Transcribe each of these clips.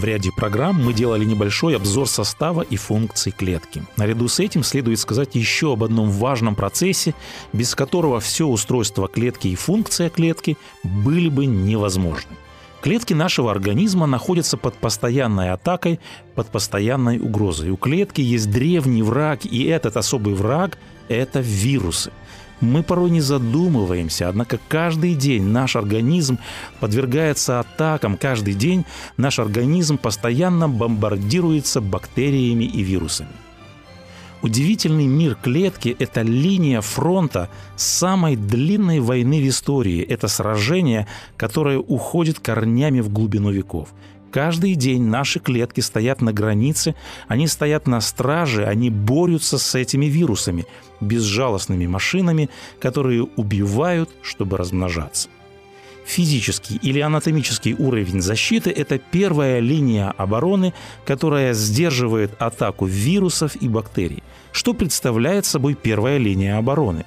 В ряде программ мы делали небольшой обзор состава и функций клетки. Наряду с этим следует сказать еще об одном важном процессе, без которого все устройство клетки и функция клетки были бы невозможны. Клетки нашего организма находятся под постоянной атакой, под постоянной угрозой. У клетки есть древний враг, и этот особый враг – это вирусы. Мы порой не задумываемся, однако каждый день наш организм подвергается атакам, каждый день наш организм постоянно бомбардируется бактериями и вирусами. Удивительный мир клетки – это линия фронта самой длинной войны в истории. Это сражение, которое уходит корнями в глубину веков. Каждый день наши клетки стоят на границе, они стоят на страже, они борются с этими вирусами, безжалостными машинами, которые убивают, чтобы размножаться. Физический или анатомический уровень защиты – это первая линия обороны, которая сдерживает атаку вирусов и бактерий. Что представляет собой первая линия обороны?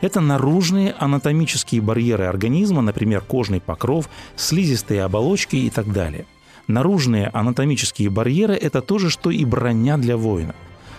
Это наружные анатомические барьеры организма, например, кожный покров, слизистые оболочки и так далее – Наружные анатомические барьеры – это то же, что и броня для воина.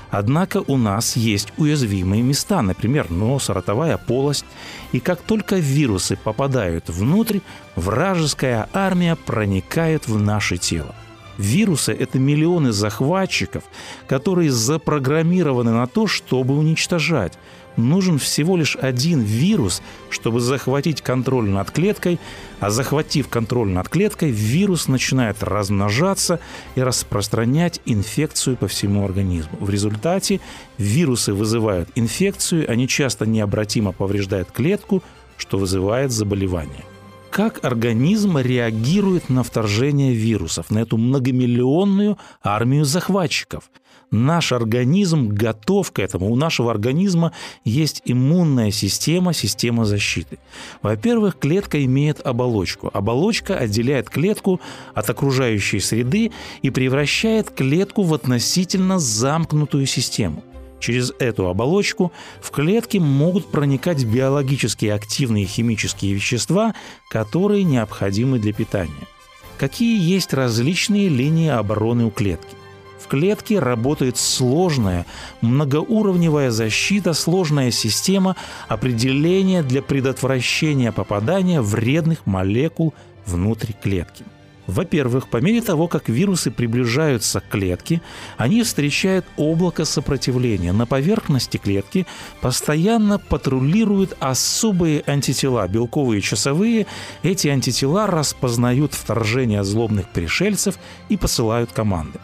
Однако у нас есть уязвимые места, например, нос, ротовая полость. И как только вирусы попадают внутрь, вражеская армия проникает в наше тело. Вирусы – это миллионы захватчиков, которые запрограммированы на то, чтобы уничтожать – нужен всего лишь один вирус, чтобы захватить контроль над клеткой, а захватив контроль над клеткой, вирус начинает размножаться и распространять инфекцию по всему организму. В результате вирусы вызывают инфекцию, они часто необратимо повреждают клетку, что вызывает заболевание как организм реагирует на вторжение вирусов, на эту многомиллионную армию захватчиков. Наш организм готов к этому. У нашего организма есть иммунная система, система защиты. Во-первых, клетка имеет оболочку. Оболочка отделяет клетку от окружающей среды и превращает клетку в относительно замкнутую систему. Через эту оболочку в клетки могут проникать биологически активные химические вещества, которые необходимы для питания. Какие есть различные линии обороны у клетки? Клетке работает сложная, многоуровневая защита, сложная система определения для предотвращения попадания вредных молекул внутрь клетки. Во-первых, по мере того, как вирусы приближаются к клетке, они встречают облако сопротивления. На поверхности клетки постоянно патрулируют особые антитела, белковые часовые. Эти антитела распознают вторжение злобных пришельцев и посылают команды.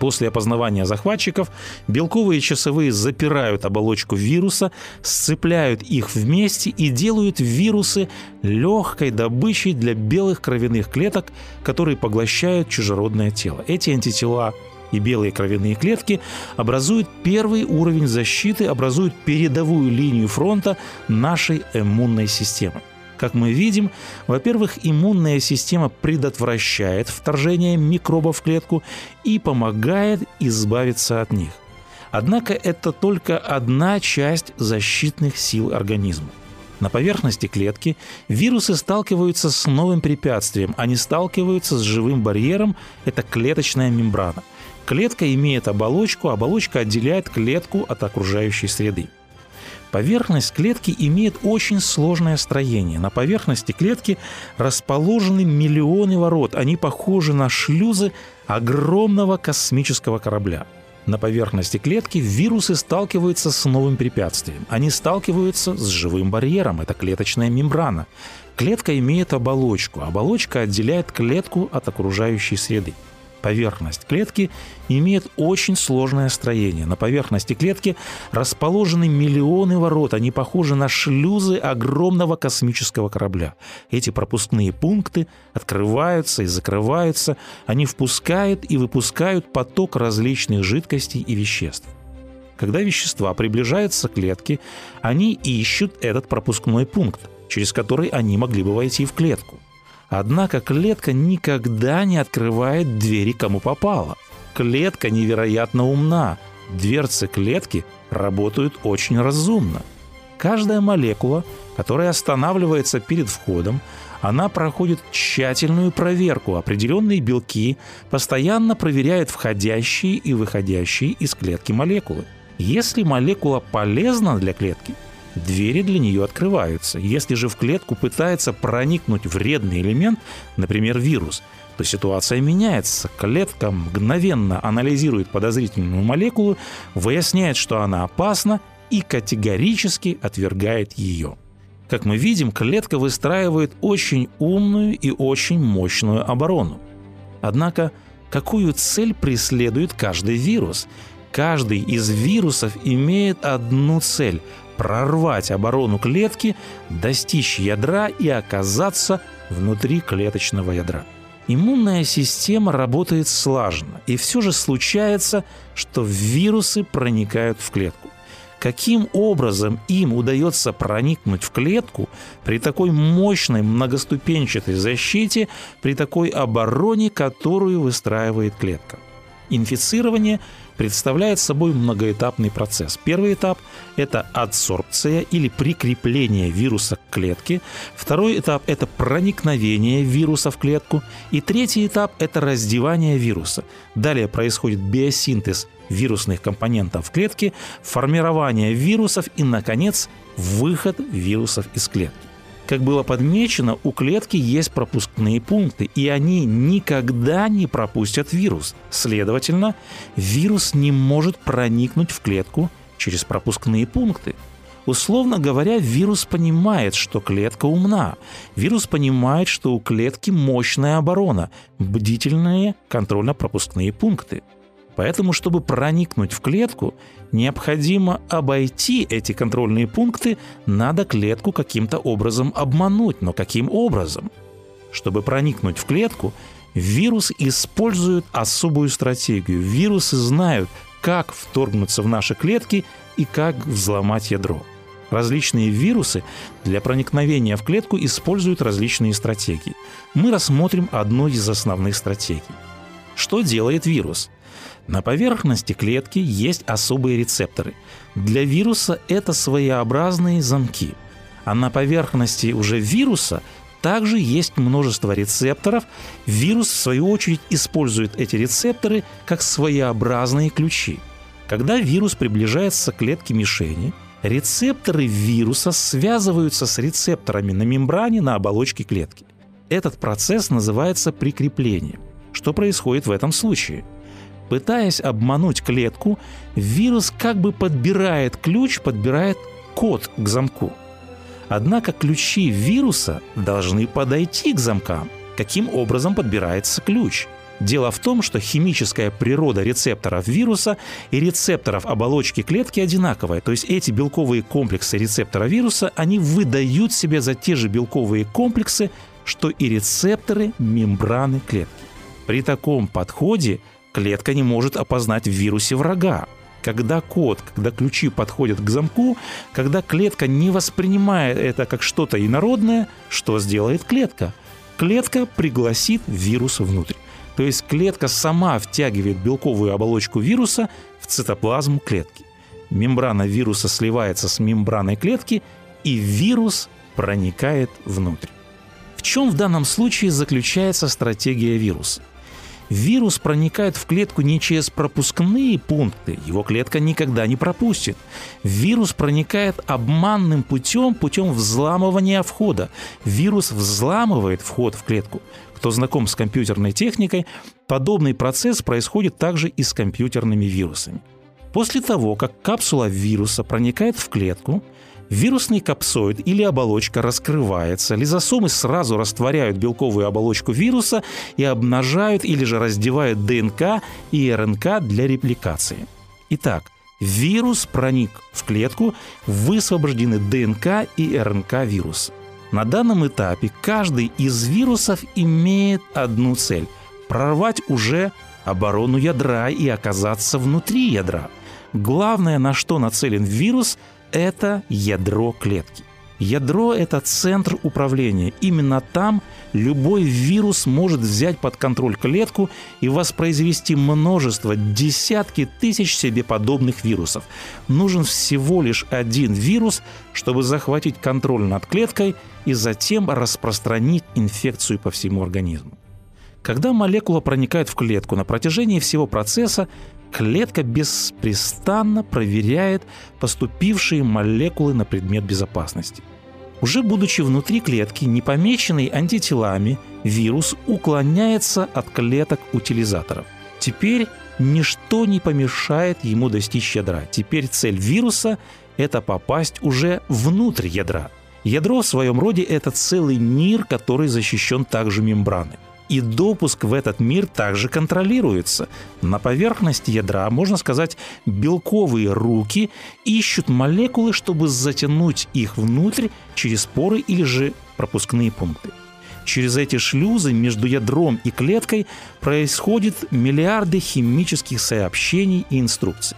После опознавания захватчиков белковые часовые запирают оболочку вируса, сцепляют их вместе и делают вирусы легкой добычей для белых кровяных клеток, которые поглощают чужеродное тело. Эти антитела и белые кровяные клетки образуют первый уровень защиты, образуют передовую линию фронта нашей иммунной системы. Как мы видим, во-первых, иммунная система предотвращает вторжение микробов в клетку и помогает избавиться от них. Однако это только одна часть защитных сил организма. На поверхности клетки вирусы сталкиваются с новым препятствием. Они сталкиваются с живым барьером – это клеточная мембрана. Клетка имеет оболочку, оболочка отделяет клетку от окружающей среды. Поверхность клетки имеет очень сложное строение. На поверхности клетки расположены миллионы ворот. Они похожи на шлюзы огромного космического корабля. На поверхности клетки вирусы сталкиваются с новым препятствием. Они сталкиваются с живым барьером. Это клеточная мембрана. Клетка имеет оболочку. Оболочка отделяет клетку от окружающей среды. Поверхность клетки имеет очень сложное строение. На поверхности клетки расположены миллионы ворот. Они похожи на шлюзы огромного космического корабля. Эти пропускные пункты открываются и закрываются. Они впускают и выпускают поток различных жидкостей и веществ. Когда вещества приближаются к клетке, они ищут этот пропускной пункт, через который они могли бы войти в клетку. Однако клетка никогда не открывает двери кому попало. Клетка невероятно умна. Дверцы клетки работают очень разумно. Каждая молекула, которая останавливается перед входом, она проходит тщательную проверку. Определенные белки постоянно проверяют входящие и выходящие из клетки молекулы. Если молекула полезна для клетки, двери для нее открываются. Если же в клетку пытается проникнуть вредный элемент, например, вирус, то ситуация меняется. Клетка мгновенно анализирует подозрительную молекулу, выясняет, что она опасна и категорически отвергает ее. Как мы видим, клетка выстраивает очень умную и очень мощную оборону. Однако, какую цель преследует каждый вирус? Каждый из вирусов имеет одну цель – прорвать оборону клетки, достичь ядра и оказаться внутри клеточного ядра. Иммунная система работает слаженно, и все же случается, что вирусы проникают в клетку каким образом им удается проникнуть в клетку при такой мощной многоступенчатой защите, при такой обороне, которую выстраивает клетка. Инфицирование представляет собой многоэтапный процесс. Первый этап – это адсорбция или прикрепление вируса к клетке. Второй этап – это проникновение вируса в клетку. И третий этап – это раздевание вируса. Далее происходит биосинтез вирусных компонентов в клетке, формирование вирусов и, наконец, выход вирусов из клетки. Как было подмечено, у клетки есть пропускные пункты, и они никогда не пропустят вирус. Следовательно, вирус не может проникнуть в клетку через пропускные пункты. Условно говоря, вирус понимает, что клетка умна. Вирус понимает, что у клетки мощная оборона, бдительные контрольно-пропускные пункты – Поэтому, чтобы проникнуть в клетку, необходимо обойти эти контрольные пункты, надо клетку каким-то образом обмануть. Но каким образом? Чтобы проникнуть в клетку, вирус использует особую стратегию. Вирусы знают, как вторгнуться в наши клетки и как взломать ядро. Различные вирусы для проникновения в клетку используют различные стратегии. Мы рассмотрим одну из основных стратегий. Что делает вирус? На поверхности клетки есть особые рецепторы. Для вируса это своеобразные замки. А на поверхности уже вируса также есть множество рецепторов. Вирус, в свою очередь, использует эти рецепторы как своеобразные ключи. Когда вирус приближается к клетке мишени, рецепторы вируса связываются с рецепторами на мембране на оболочке клетки. Этот процесс называется прикреплением. Что происходит в этом случае? Пытаясь обмануть клетку, вирус как бы подбирает ключ, подбирает код к замку. Однако ключи вируса должны подойти к замкам. Каким образом подбирается ключ? Дело в том, что химическая природа рецепторов вируса и рецепторов оболочки клетки одинаковая. То есть эти белковые комплексы рецептора вируса, они выдают себе за те же белковые комплексы, что и рецепторы мембраны клетки. При таком подходе клетка не может опознать в вирусе врага. Когда код, когда ключи подходят к замку, когда клетка не воспринимает это как что-то инородное, что сделает клетка? Клетка пригласит вирус внутрь. То есть клетка сама втягивает белковую оболочку вируса в цитоплазму клетки. Мембрана вируса сливается с мембраной клетки, и вирус проникает внутрь. В чем в данном случае заключается стратегия вируса? Вирус проникает в клетку не через пропускные пункты, его клетка никогда не пропустит. Вирус проникает обманным путем, путем взламывания входа. Вирус взламывает вход в клетку. Кто знаком с компьютерной техникой, подобный процесс происходит также и с компьютерными вирусами. После того, как капсула вируса проникает в клетку, Вирусный капсоид или оболочка раскрывается, лизосомы сразу растворяют белковую оболочку вируса и обнажают или же раздевают ДНК и РНК для репликации. Итак, вирус проник в клетку, высвобождены ДНК и РНК вируса. На данном этапе каждый из вирусов имеет одну цель – прорвать уже оборону ядра и оказаться внутри ядра – главное, на что нацелен вирус, это ядро клетки. Ядро – это центр управления. Именно там любой вирус может взять под контроль клетку и воспроизвести множество, десятки тысяч себе подобных вирусов. Нужен всего лишь один вирус, чтобы захватить контроль над клеткой и затем распространить инфекцию по всему организму. Когда молекула проникает в клетку на протяжении всего процесса, клетка беспрестанно проверяет поступившие молекулы на предмет безопасности. Уже будучи внутри клетки, не помеченный антителами, вирус уклоняется от клеток утилизаторов. Теперь ничто не помешает ему достичь ядра. Теперь цель вируса – это попасть уже внутрь ядра. Ядро в своем роде – это целый мир, который защищен также мембраной и допуск в этот мир также контролируется. На поверхности ядра, можно сказать, белковые руки ищут молекулы, чтобы затянуть их внутрь через поры или же пропускные пункты. Через эти шлюзы между ядром и клеткой происходят миллиарды химических сообщений и инструкций.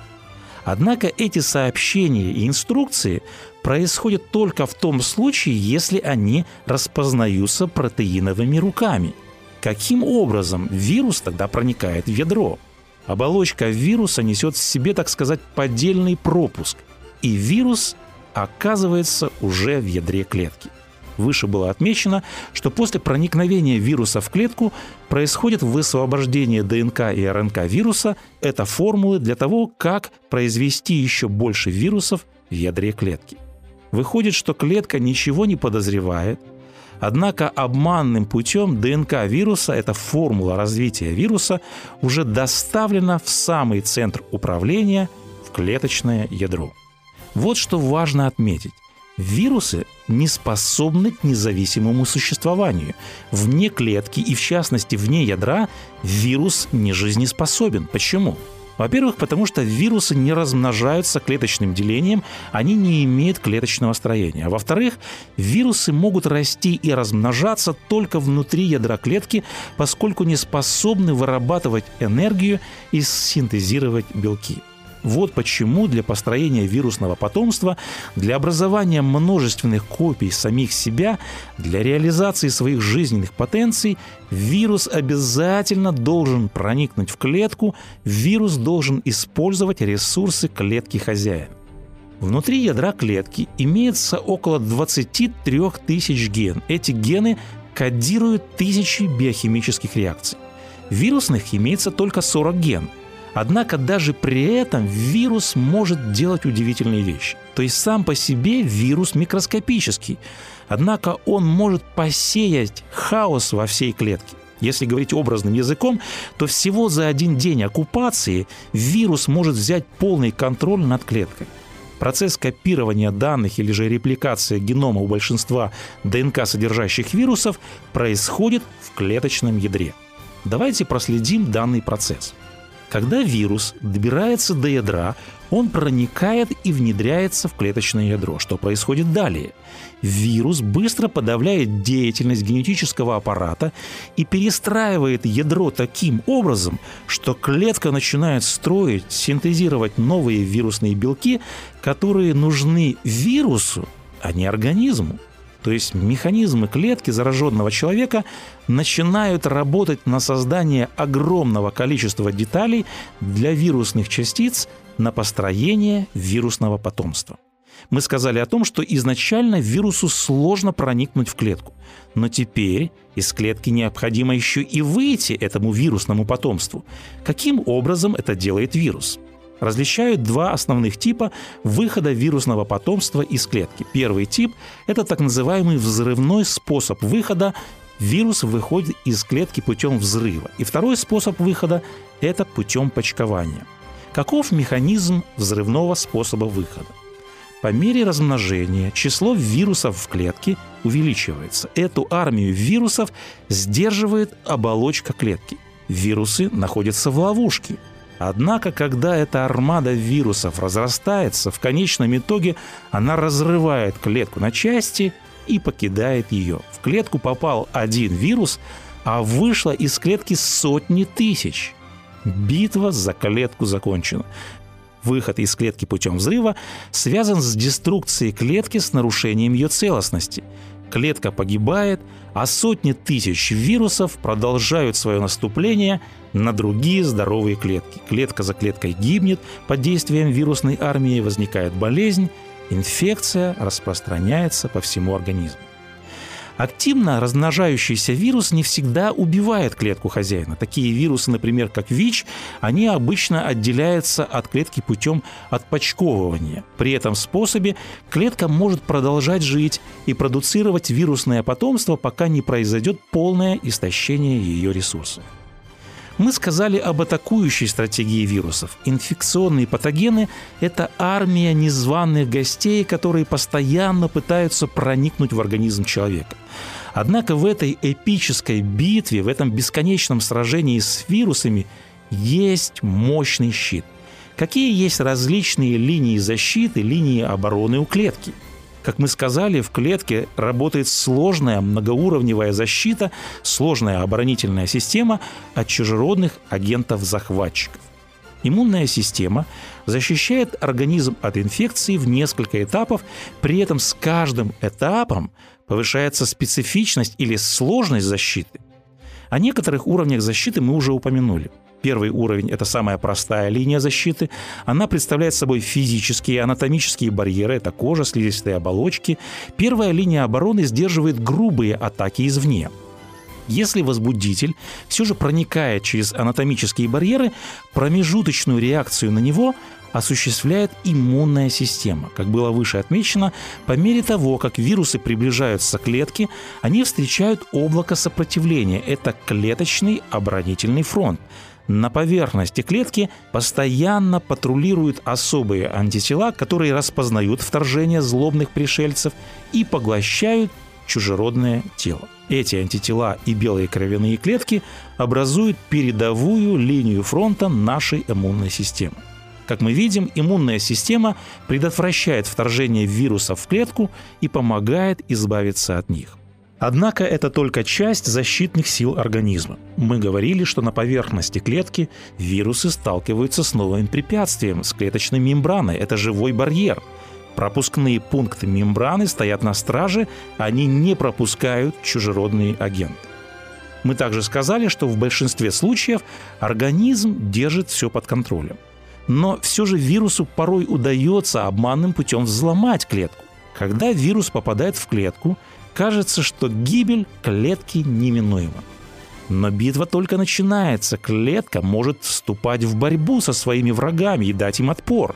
Однако эти сообщения и инструкции происходят только в том случае, если они распознаются протеиновыми руками – Каким образом вирус тогда проникает в ядро? Оболочка вируса несет в себе, так сказать, поддельный пропуск, и вирус оказывается уже в ядре клетки. Выше было отмечено, что после проникновения вируса в клетку происходит высвобождение ДНК и РНК вируса. Это формулы для того, как произвести еще больше вирусов в ядре клетки. Выходит, что клетка ничего не подозревает, Однако обманным путем ДНК вируса, эта формула развития вируса, уже доставлена в самый центр управления, в клеточное ядро. Вот что важно отметить. Вирусы не способны к независимому существованию. Вне клетки и, в частности, вне ядра вирус не жизнеспособен. Почему? Во-первых, потому что вирусы не размножаются клеточным делением, они не имеют клеточного строения. А во-вторых, вирусы могут расти и размножаться только внутри ядра клетки, поскольку не способны вырабатывать энергию и синтезировать белки. Вот почему для построения вирусного потомства, для образования множественных копий самих себя, для реализации своих жизненных потенций вирус обязательно должен проникнуть в клетку, вирус должен использовать ресурсы клетки хозяина. Внутри ядра клетки имеется около 23 тысяч ген. Эти гены кодируют тысячи биохимических реакций. Вирусных имеется только 40 ген – Однако даже при этом вирус может делать удивительные вещи. То есть сам по себе вирус микроскопический. Однако он может посеять хаос во всей клетке. Если говорить образным языком, то всего за один день оккупации вирус может взять полный контроль над клеткой. Процесс копирования данных или же репликация генома у большинства ДНК содержащих вирусов происходит в клеточном ядре. Давайте проследим данный процесс – когда вирус добирается до ядра, он проникает и внедряется в клеточное ядро. Что происходит далее? Вирус быстро подавляет деятельность генетического аппарата и перестраивает ядро таким образом, что клетка начинает строить, синтезировать новые вирусные белки, которые нужны вирусу, а не организму. То есть механизмы клетки зараженного человека начинают работать на создание огромного количества деталей для вирусных частиц на построение вирусного потомства. Мы сказали о том, что изначально вирусу сложно проникнуть в клетку. Но теперь из клетки необходимо еще и выйти этому вирусному потомству. Каким образом это делает вирус? Различают два основных типа выхода вирусного потомства из клетки. Первый тип – это так называемый взрывной способ выхода вирус выходит из клетки путем взрыва. И второй способ выхода – это путем почкования. Каков механизм взрывного способа выхода? По мере размножения число вирусов в клетке увеличивается. Эту армию вирусов сдерживает оболочка клетки. Вирусы находятся в ловушке – Однако, когда эта армада вирусов разрастается, в конечном итоге она разрывает клетку на части и покидает ее. В клетку попал один вирус, а вышло из клетки сотни тысяч. Битва за клетку закончена. выход из клетки путем взрыва связан с деструкцией клетки с нарушением ее целостности. Клетка погибает, а сотни тысяч вирусов продолжают свое наступление на другие здоровые клетки. Клетка за клеткой гибнет, под действием вирусной армии возникает болезнь, инфекция распространяется по всему организму. Активно размножающийся вирус не всегда убивает клетку хозяина. Такие вирусы, например, как ВИЧ, они обычно отделяются от клетки путем отпочковывания. При этом способе клетка может продолжать жить и продуцировать вирусное потомство, пока не произойдет полное истощение ее ресурсов. Мы сказали об атакующей стратегии вирусов. Инфекционные патогены – это армия незваных гостей, которые постоянно пытаются проникнуть в организм человека. Однако в этой эпической битве, в этом бесконечном сражении с вирусами есть мощный щит. Какие есть различные линии защиты, линии обороны у клетки – как мы сказали, в клетке работает сложная многоуровневая защита, сложная оборонительная система от чужеродных агентов-захватчиков. Иммунная система защищает организм от инфекции в несколько этапов, при этом с каждым этапом повышается специфичность или сложность защиты. О некоторых уровнях защиты мы уже упомянули – Первый уровень – это самая простая линия защиты. Она представляет собой физические, анатомические барьеры – это кожа, слизистые оболочки. Первая линия обороны сдерживает грубые атаки извне. Если возбудитель все же проникает через анатомические барьеры, промежуточную реакцию на него осуществляет иммунная система. Как было выше отмечено, по мере того, как вирусы приближаются к клетке, они встречают облако сопротивления. Это клеточный оборонительный фронт. На поверхности клетки постоянно патрулируют особые антитела, которые распознают вторжение злобных пришельцев и поглощают чужеродное тело. Эти антитела и белые кровяные клетки образуют передовую линию фронта нашей иммунной системы. Как мы видим, иммунная система предотвращает вторжение вирусов в клетку и помогает избавиться от них. Однако это только часть защитных сил организма. Мы говорили, что на поверхности клетки вирусы сталкиваются с новым препятствием, с клеточной мембраной. Это живой барьер. Пропускные пункты мембраны стоят на страже, они не пропускают чужеродные агенты. Мы также сказали, что в большинстве случаев организм держит все под контролем. Но все же вирусу порой удается обманным путем взломать клетку. Когда вирус попадает в клетку, Кажется, что гибель клетки неминуема. Но битва только начинается. Клетка может вступать в борьбу со своими врагами и дать им отпор.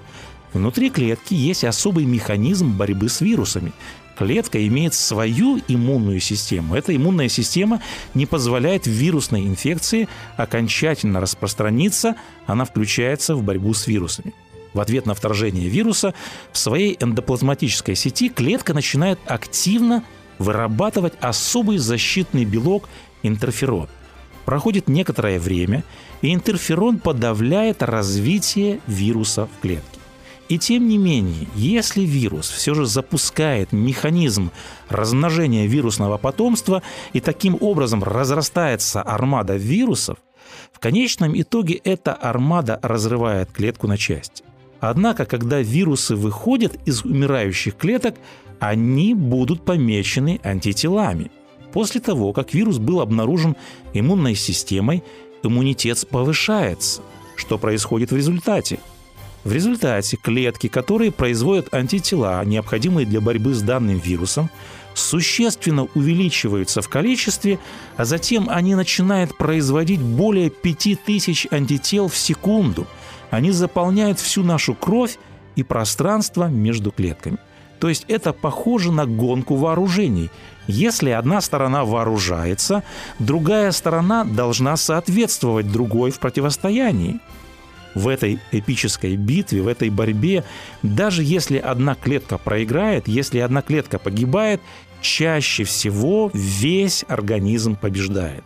Внутри клетки есть особый механизм борьбы с вирусами. Клетка имеет свою иммунную систему. Эта иммунная система не позволяет вирусной инфекции окончательно распространиться, она включается в борьбу с вирусами. В ответ на вторжение вируса в своей эндоплазматической сети клетка начинает активно вырабатывать особый защитный белок интерферон. Проходит некоторое время, и интерферон подавляет развитие вируса в клетке. И тем не менее, если вирус все же запускает механизм размножения вирусного потомства и таким образом разрастается армада вирусов, в конечном итоге эта армада разрывает клетку на части. Однако, когда вирусы выходят из умирающих клеток, они будут помечены антителами. После того, как вирус был обнаружен иммунной системой, иммунитет повышается. Что происходит в результате? В результате клетки, которые производят антитела, необходимые для борьбы с данным вирусом, существенно увеличиваются в количестве, а затем они начинают производить более 5000 антител в секунду. Они заполняют всю нашу кровь и пространство между клетками. То есть это похоже на гонку вооружений. Если одна сторона вооружается, другая сторона должна соответствовать другой в противостоянии. В этой эпической битве, в этой борьбе, даже если одна клетка проиграет, если одна клетка погибает, чаще всего весь организм побеждает.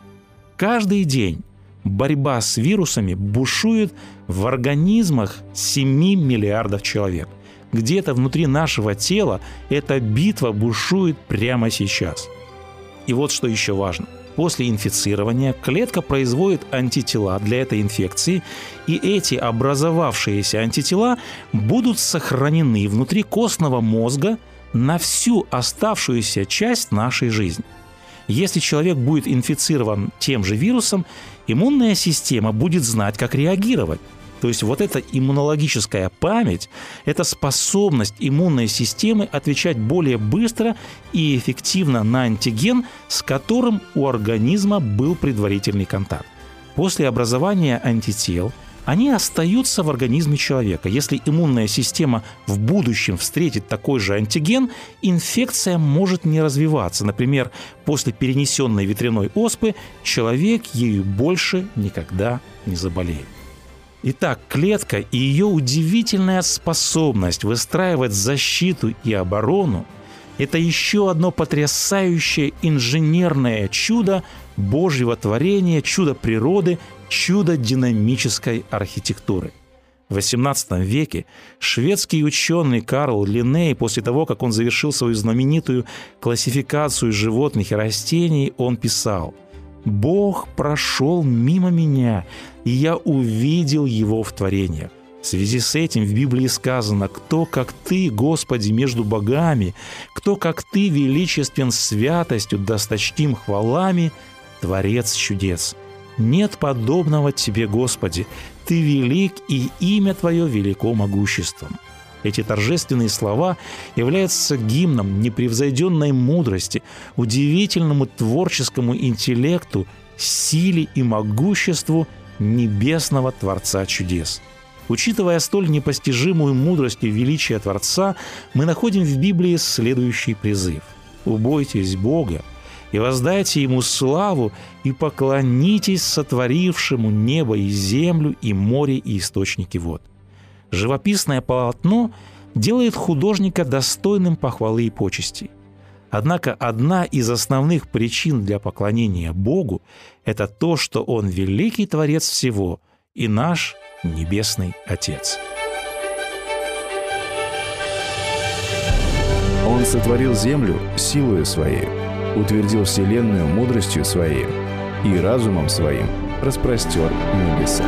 Каждый день борьба с вирусами бушует в организмах 7 миллиардов человек где-то внутри нашего тела эта битва бушует прямо сейчас. И вот что еще важно. После инфицирования клетка производит антитела для этой инфекции, и эти образовавшиеся антитела будут сохранены внутри костного мозга на всю оставшуюся часть нашей жизни. Если человек будет инфицирован тем же вирусом, иммунная система будет знать, как реагировать. То есть вот эта иммунологическая память – это способность иммунной системы отвечать более быстро и эффективно на антиген, с которым у организма был предварительный контакт. После образования антител – они остаются в организме человека. Если иммунная система в будущем встретит такой же антиген, инфекция может не развиваться. Например, после перенесенной ветряной оспы человек ею больше никогда не заболеет. Итак, клетка и ее удивительная способность выстраивать защиту и оборону – это еще одно потрясающее инженерное чудо Божьего творения, чудо природы, чудо динамической архитектуры. В XVIII веке шведский ученый Карл Линней, после того, как он завершил свою знаменитую классификацию животных и растений, он писал «Бог прошел мимо меня, и я увидел его в творениях. В связи с этим в Библии сказано «Кто, как Ты, Господи, между богами, кто, как Ты, величествен святостью, досточтим хвалами, Творец чудес». Нет подобного Тебе, Господи. Ты велик, и имя Твое велико могуществом. Эти торжественные слова являются гимном непревзойденной мудрости, удивительному творческому интеллекту, силе и могуществу небесного Творца чудес. Учитывая столь непостижимую мудрость и величие Творца, мы находим в Библии следующий призыв. «Убойтесь Бога, и воздайте ему славу, и поклонитесь сотворившему небо и землю, и море, и источники вод». Живописное полотно делает художника достойным похвалы и почестей. Однако одна из основных причин для поклонения Богу – это то, что Он великий Творец всего и наш Небесный Отец. Он сотворил землю силою своей – утвердил Вселенную мудростью Своей и разумом Своим распростер небеса.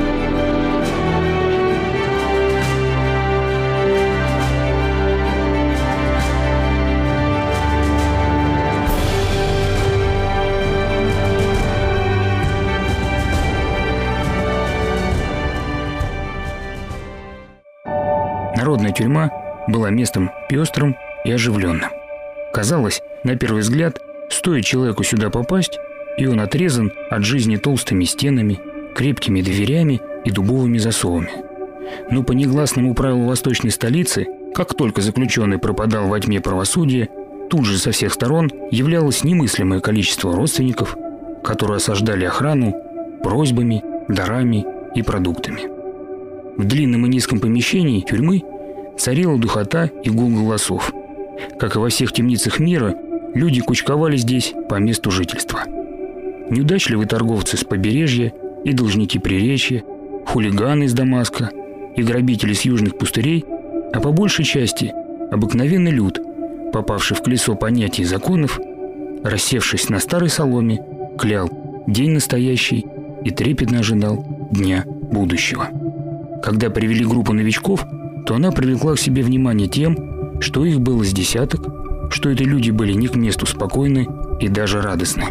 Народная тюрьма была местом пестрым и оживленным. Казалось, на первый взгляд, Стоит человеку сюда попасть, и он отрезан от жизни толстыми стенами, крепкими дверями и дубовыми засовами. Но по негласному правилу восточной столицы, как только заключенный пропадал во тьме правосудия, тут же со всех сторон являлось немыслимое количество родственников, которые осаждали охрану просьбами, дарами и продуктами. В длинном и низком помещении тюрьмы царила духота и гул голосов. Как и во всех темницах мира, Люди кучковали здесь по месту жительства. Неудачливые торговцы с побережья и должники приречья, хулиганы из Дамаска и грабители с южных пустырей, а по большей части обыкновенный люд, попавший в колесо понятий законов, рассевшись на старой соломе, клял день настоящий и трепетно ожидал дня будущего. Когда привели группу новичков, то она привлекла к себе внимание тем, что их было с десяток, что эти люди были не к месту спокойны и даже радостны.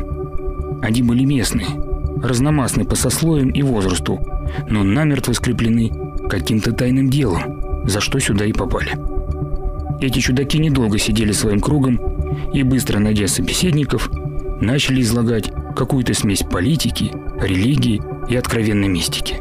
Они были местные, разномастны по сословиям и возрасту, но намертво скреплены каким-то тайным делом, за что сюда и попали. Эти чудаки недолго сидели своим кругом и, быстро найдя собеседников, начали излагать какую-то смесь политики, религии и откровенной мистики.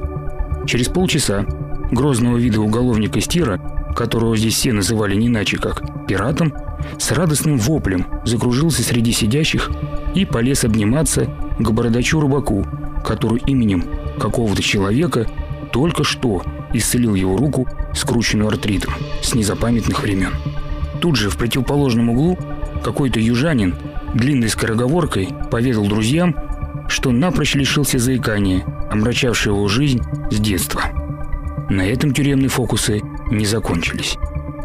Через полчаса грозного вида уголовника Стира, которого здесь все называли не иначе как пиратом, с радостным воплем закружился среди сидящих и полез обниматься к бородачу-рыбаку, который именем какого-то человека только что исцелил его руку, скрученную артритом, с незапамятных времен. Тут же в противоположном углу какой-то южанин длинной скороговоркой поведал друзьям, что напрочь лишился заикания, омрачавшего его жизнь с детства. На этом тюремные фокусы не закончились.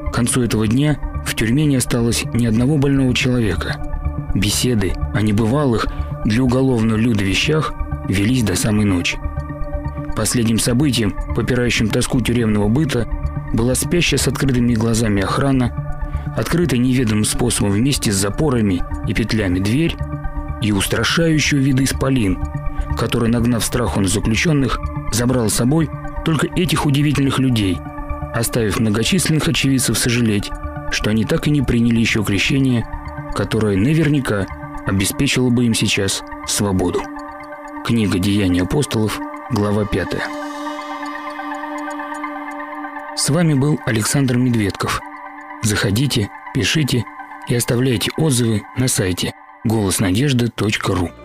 К концу этого дня в тюрьме не осталось ни одного больного человека. Беседы о небывалых, для уголовного люда вещах велись до самой ночи. Последним событием, попирающим тоску тюремного быта, была спящая с открытыми глазами охрана, открытая неведомым способом вместе с запорами и петлями дверь и устрашающего вида исполин, который, нагнав страху на заключенных, забрал с собой только этих удивительных людей, оставив многочисленных очевидцев сожалеть, что они так и не приняли еще крещение, которое наверняка обеспечило бы им сейчас свободу. Книга «Деяния апостолов», глава 5. С вами был Александр Медведков. Заходите, пишите и оставляйте отзывы на сайте голоснадежды.ру.